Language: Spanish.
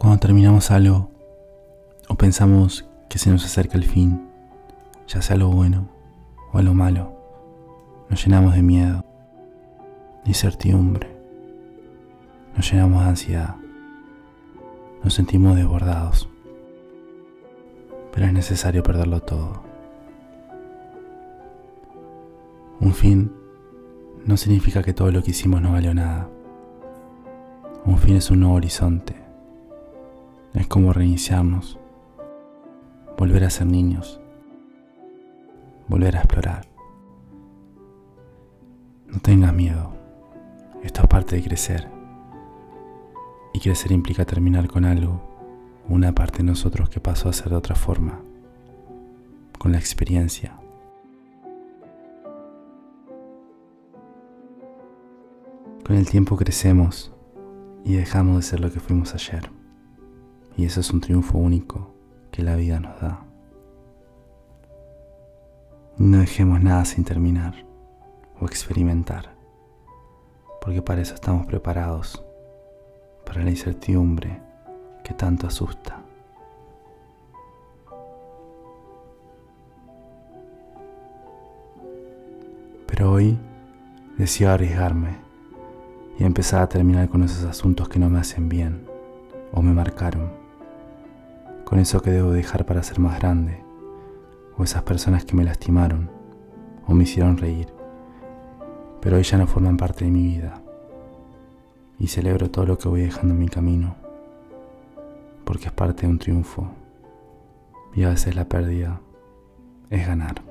Cuando terminamos algo o pensamos que se nos acerca el fin, ya sea lo bueno o lo malo, nos llenamos de miedo, de incertidumbre, nos llenamos de ansiedad, nos sentimos desbordados, pero es necesario perderlo todo. Un fin no significa que todo lo que hicimos no valió nada. Un fin es un nuevo horizonte. Es como reiniciarnos, volver a ser niños, volver a explorar. No tengas miedo, esto es parte de crecer. Y crecer implica terminar con algo, una parte de nosotros que pasó a ser de otra forma, con la experiencia. Con el tiempo crecemos y dejamos de ser lo que fuimos ayer. Y eso es un triunfo único que la vida nos da. No dejemos nada sin terminar o experimentar, porque para eso estamos preparados, para la incertidumbre que tanto asusta. Pero hoy decido arriesgarme y empezar a terminar con esos asuntos que no me hacen bien o me marcaron, con eso que debo dejar para ser más grande, o esas personas que me lastimaron o me hicieron reír, pero ya no forman parte de mi vida y celebro todo lo que voy dejando en mi camino, porque es parte de un triunfo y a veces la pérdida es ganar.